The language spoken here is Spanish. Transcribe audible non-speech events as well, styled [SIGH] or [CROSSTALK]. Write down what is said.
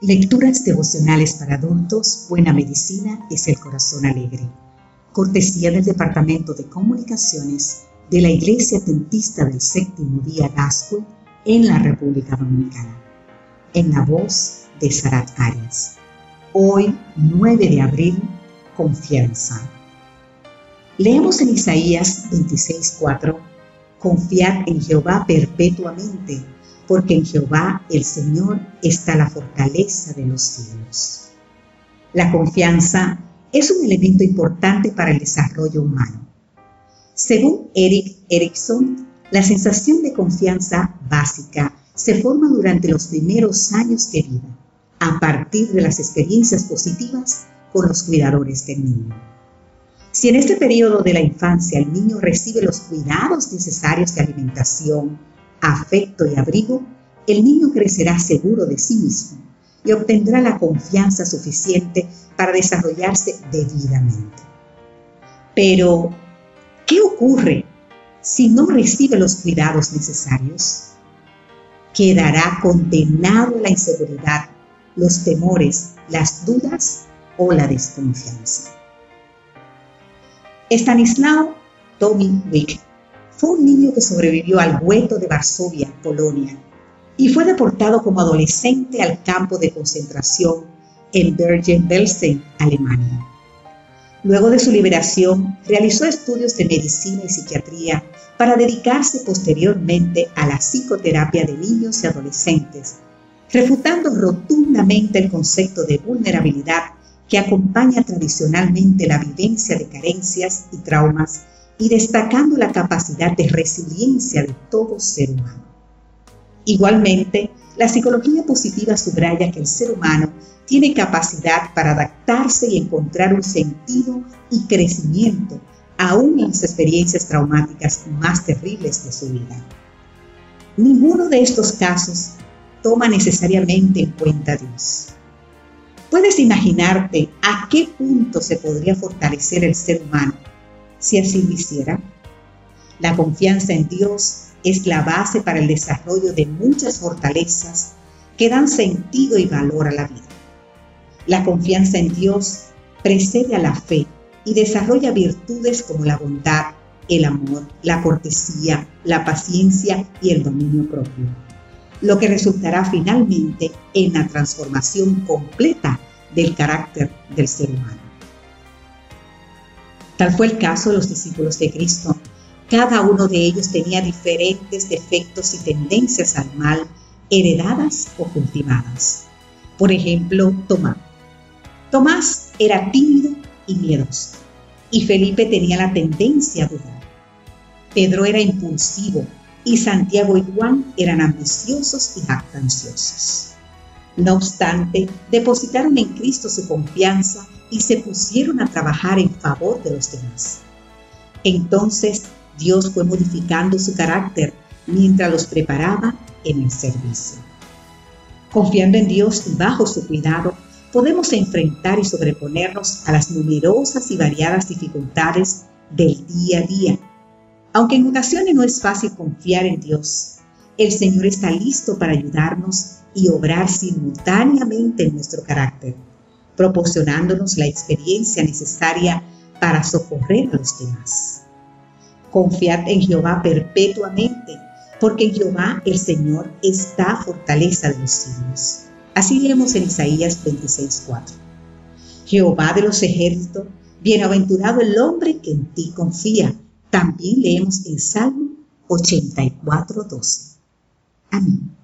Lecturas devocionales para adultos, Buena Medicina es el Corazón Alegre. Cortesía del Departamento de Comunicaciones de la Iglesia Tentista del Séptimo Día Gascue en la República Dominicana. En la voz de Sarat Arias. Hoy, 9 de abril, confianza. Leemos en Isaías 26:4, Confiad en Jehová perpetuamente porque en Jehová el Señor está la fortaleza de los cielos. La confianza es un elemento importante para el desarrollo humano. Según Eric Erickson, la sensación de confianza básica se forma durante los primeros años de vida, a partir de las experiencias positivas con los cuidadores del niño. Si en este periodo de la infancia el niño recibe los cuidados necesarios de alimentación, afecto y abrigo, el niño crecerá seguro de sí mismo y obtendrá la confianza suficiente para desarrollarse debidamente. Pero, ¿qué ocurre si no recibe los cuidados necesarios? Quedará condenado a la inseguridad, los temores, las dudas o la desconfianza. Stanislao Tommy Wick fue un niño que sobrevivió al gueto de Varsovia, Polonia, y fue deportado como adolescente al campo de concentración en Bergen-Belsen, Alemania. Luego de su liberación, realizó estudios de medicina y psiquiatría para dedicarse posteriormente a la psicoterapia de niños y adolescentes, refutando rotundamente el concepto de vulnerabilidad que acompaña tradicionalmente la vivencia de carencias y traumas y destacando la capacidad de resiliencia de todo ser humano. Igualmente, la psicología positiva subraya que el ser humano tiene capacidad para adaptarse y encontrar un sentido y crecimiento aún en las experiencias traumáticas más terribles de su vida. Ninguno de estos casos toma necesariamente en cuenta a Dios. ¿Puedes imaginarte a qué punto se podría fortalecer el ser humano si así lo hiciera. La confianza en Dios es la base para el desarrollo de muchas fortalezas que dan sentido y valor a la vida. La confianza en Dios precede a la fe y desarrolla virtudes como la bondad, el amor, la cortesía, la paciencia y el dominio propio, lo que resultará finalmente en la transformación completa del carácter del ser humano. Tal fue el caso de los discípulos de Cristo. Cada uno de ellos tenía diferentes defectos y tendencias al mal, heredadas o cultivadas. Por ejemplo, Tomás. Tomás era tímido y miedoso, y Felipe tenía la tendencia a dudar. Pedro era impulsivo, y Santiago y Juan eran ambiciosos y jactanciosos. No obstante, depositaron en Cristo su confianza y se pusieron a trabajar en favor de los demás. Entonces Dios fue modificando su carácter mientras los preparaba en el servicio. Confiando en Dios y bajo su cuidado, podemos enfrentar y sobreponernos a las numerosas y variadas dificultades del día a día. Aunque en ocasiones no es fácil confiar en Dios, el Señor está listo para ayudarnos y obrar simultáneamente en nuestro carácter proporcionándonos la experiencia necesaria para socorrer a los demás. Confiad en Jehová perpetuamente, porque en Jehová el Señor está fortaleza de los cielos. Así leemos en Isaías 26:4. Jehová de los ejércitos, bienaventurado el hombre que en ti confía. También leemos en Salmo 84:12. Amém. [CLEARS THROAT]